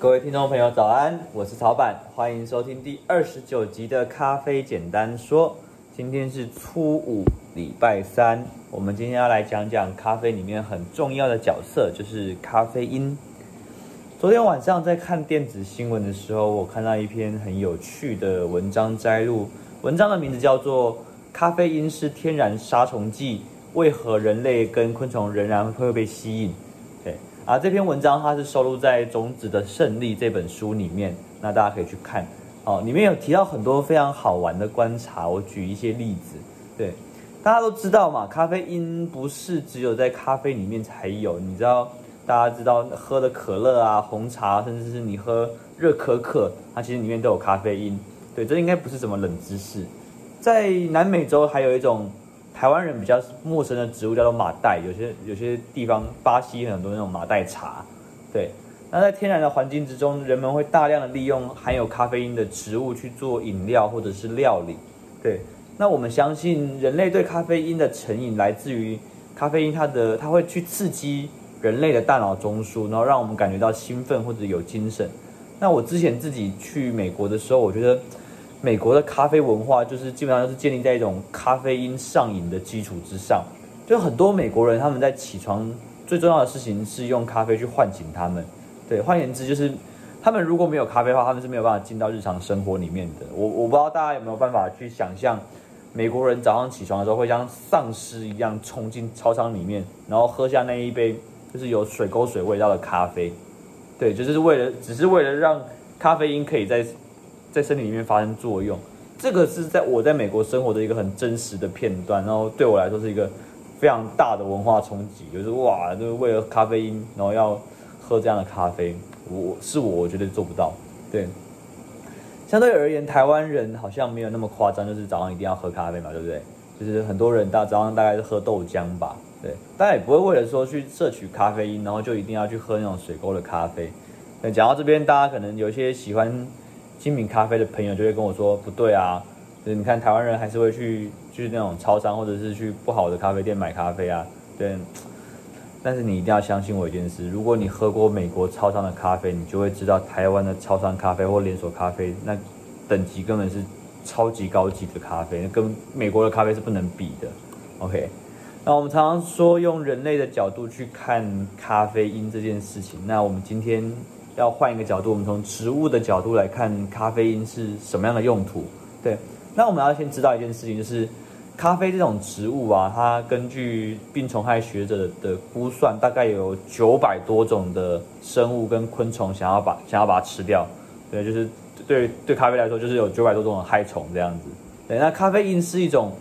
各位听众朋友，早安！我是曹板，欢迎收听第二十九集的《咖啡简单说》。今天是初五，礼拜三。我们今天要来讲讲咖啡里面很重要的角色，就是咖啡因。昨天晚上在看电子新闻的时候，我看到一篇很有趣的文章摘录，文章的名字叫做《咖啡因是天然杀虫剂，为何人类跟昆虫仍然会被吸引》。啊，这篇文章它是收录在《种子的胜利》这本书里面，那大家可以去看哦。里面有提到很多非常好玩的观察，我举一些例子。对，大家都知道嘛，咖啡因不是只有在咖啡里面才有。你知道，大家知道喝的可乐啊、红茶，甚至是你喝热可可，它其实里面都有咖啡因。对，这应该不是什么冷知识。在南美洲还有一种。台湾人比较陌生的植物叫做马黛，有些有些地方巴西很多那种马黛茶，对。那在天然的环境之中，人们会大量的利用含有咖啡因的植物去做饮料或者是料理，对。那我们相信人类对咖啡因的成瘾来自于咖啡因它的它会去刺激人类的大脑中枢，然后让我们感觉到兴奋或者有精神。那我之前自己去美国的时候，我觉得。美国的咖啡文化就是基本上都是建立在一种咖啡因上瘾的基础之上，就很多美国人他们在起床最重要的事情是用咖啡去唤醒他们。对，换言之就是他们如果没有咖啡的话，他们是没有办法进到日常生活里面的。我我不知道大家有没有办法去想象，美国人早上起床的时候会像丧尸一样冲进操场里面，然后喝下那一杯就是有水沟水味道的咖啡。对，就是为了只是为了让咖啡因可以在。在身体里面发生作用，这个是在我在美国生活的一个很真实的片段，然后对我来说是一个非常大的文化冲击，就是哇，就是为了咖啡因，然后要喝这样的咖啡，我是我，我绝对做不到。对，相对而言，台湾人好像没有那么夸张，就是早上一定要喝咖啡嘛，对不对？就是很多人大早上大概是喝豆浆吧，对，大家也不会为了说去摄取咖啡因，然后就一定要去喝那种水沟的咖啡。那，讲到这边，大家可能有些喜欢。精品咖啡的朋友就会跟我说：“不对啊，就是你看台湾人还是会去，就是那种超商或者是去不好的咖啡店买咖啡啊。”对，但是你一定要相信我一件事：如果你喝过美国超商的咖啡，你就会知道台湾的超商咖啡或连锁咖啡那等级根本是超级高级的咖啡，跟美国的咖啡是不能比的。OK，那我们常常说用人类的角度去看咖啡因这件事情，那我们今天。要换一个角度，我们从植物的角度来看咖啡因是什么样的用途？对，那我们要先知道一件事情，就是咖啡这种植物啊，它根据病虫害学者的估算，大概有九百多种的生物跟昆虫想要把想要把它吃掉。对，就是对对咖啡来说，就是有九百多种的害虫这样子。对，那咖啡因是一种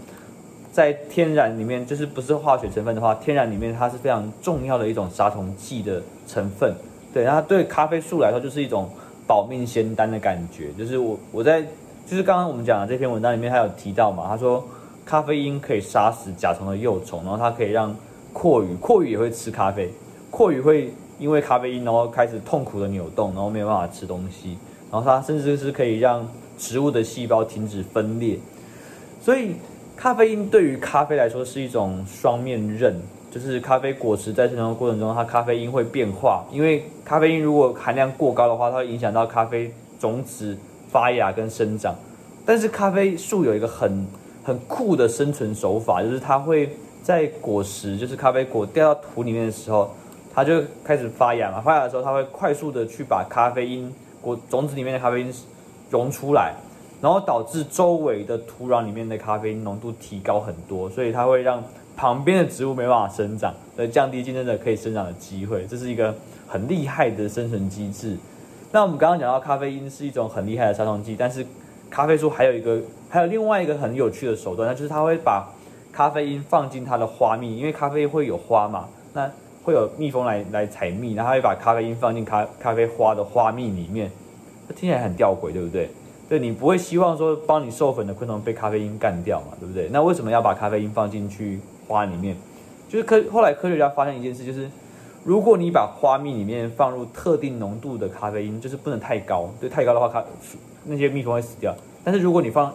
在天然里面，就是不是化学成分的话，天然里面它是非常重要的一种杀虫剂的成分。对，它对咖啡树来说就是一种保命仙丹的感觉。就是我我在就是刚刚我们讲的这篇文章里面，他有提到嘛，他说咖啡因可以杀死甲虫的幼虫，然后它可以让蛞蝓，蛞蝓也会吃咖啡，蛞蝓会因为咖啡因然后开始痛苦的扭动，然后没有办法吃东西，然后它甚至是可以让植物的细胞停止分裂。所以咖啡因对于咖啡来说是一种双面刃。就是咖啡果实在生长的过程中，它咖啡因会变化，因为咖啡因如果含量过高的话，它会影响到咖啡种子发芽跟生长。但是咖啡树有一个很很酷的生存手法，就是它会在果实，就是咖啡果掉到土里面的时候，它就开始发芽嘛。发芽的时候，它会快速的去把咖啡因果种子里面的咖啡因溶出来，然后导致周围的土壤里面的咖啡因浓度提高很多，所以它会让。旁边的植物没办法生长，来降低竞争者可以生长的机会，这是一个很厉害的生存机制。那我们刚刚讲到咖啡因是一种很厉害的杀虫剂，但是咖啡树还有一个，还有另外一个很有趣的手段，那就是它会把咖啡因放进它的花蜜，因为咖啡会有花嘛，那会有蜜蜂来来采蜜，然后它会把咖啡因放进咖咖啡花的花蜜里面，听起来很吊诡，对不对？对，你不会希望说帮你授粉的昆虫被咖啡因干掉嘛，对不对？那为什么要把咖啡因放进去？花里面，就是科后来科学家发现一件事，就是如果你把花蜜里面放入特定浓度的咖啡因，就是不能太高，对，太高的话，咖那些蜜蜂会死掉。但是如果你放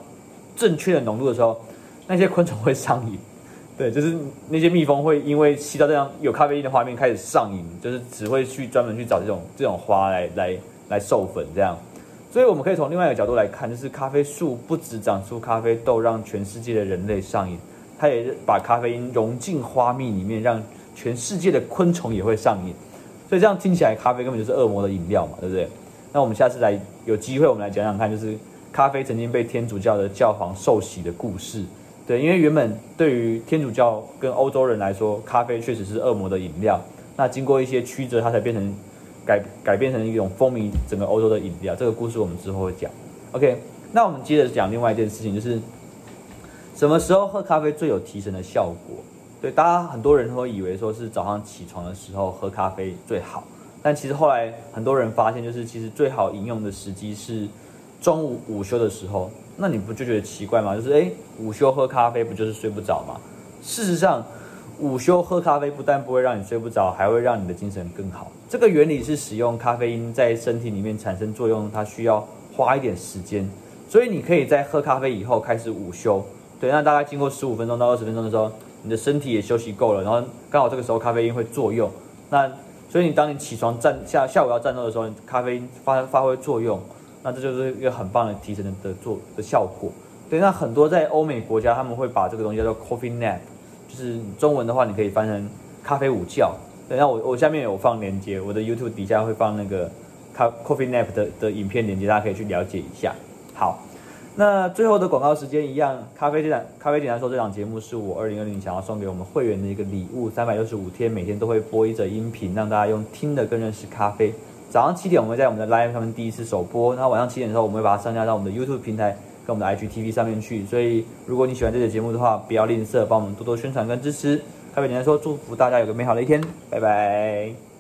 正确的浓度的时候，那些昆虫会上瘾，对，就是那些蜜蜂会因为吸到这样有咖啡因的花蜜开始上瘾，就是只会去专门去找这种这种花来来来授粉这样。所以我们可以从另外一个角度来看，就是咖啡树不只长出咖啡豆让全世界的人类上瘾，它也把咖啡因融进花蜜里面，让全世界的昆虫也会上瘾。所以这样听起来，咖啡根本就是恶魔的饮料嘛，对不对？那我们下次来有机会，我们来讲讲看，就是咖啡曾经被天主教的教皇受洗的故事。对，因为原本对于天主教跟欧洲人来说，咖啡确实是恶魔的饮料。那经过一些曲折，它才变成改改变成一种风靡整个欧洲的饮料。这个故事我们之后会讲。OK，那我们接着讲另外一件事情，就是什么时候喝咖啡最有提神的效果？对，大家很多人会以为说是早上起床的时候喝咖啡最好，但其实后来很多人发现，就是其实最好饮用的时机是中午午休的时候。那你不就觉得奇怪吗？就是诶，午休喝咖啡不就是睡不着吗？事实上，午休喝咖啡不但不会让你睡不着，还会让你的精神更好。这个原理是使用咖啡因在身体里面产生作用，它需要花一点时间。所以你可以在喝咖啡以后开始午休，对，那大概经过十五分钟到二十分钟的时候，你的身体也休息够了，然后刚好这个时候咖啡因会作用。那所以你当你起床站下下午要战斗的时候，咖啡因发发挥作用。那这就是一个很棒的提神的的做的效果。对，那很多在欧美国家，他们会把这个东西叫做 coffee nap，就是中文的话，你可以翻成咖啡午觉。对，那我我下面有放链接，我的 YouTube 底下会放那个咖 coffee nap 的的影片链接，大家可以去了解一下。好，那最后的广告时间一样，咖啡这档咖啡简单说这档节目是我二零二零想要送给我们会员的一个礼物，三百六十五天每天都会播一则音频，让大家用听的更认识咖啡。早上七点，我们会在我们的 Live 上面第一次首播。然后晚上七点的时候，我们会把它上架到我们的 YouTube 平台跟我们的 IGTV 上面去。所以，如果你喜欢这个节目的话，不要吝啬，帮我们多多宣传跟支持。咖啡简单说，祝福大家有个美好的一天，拜拜。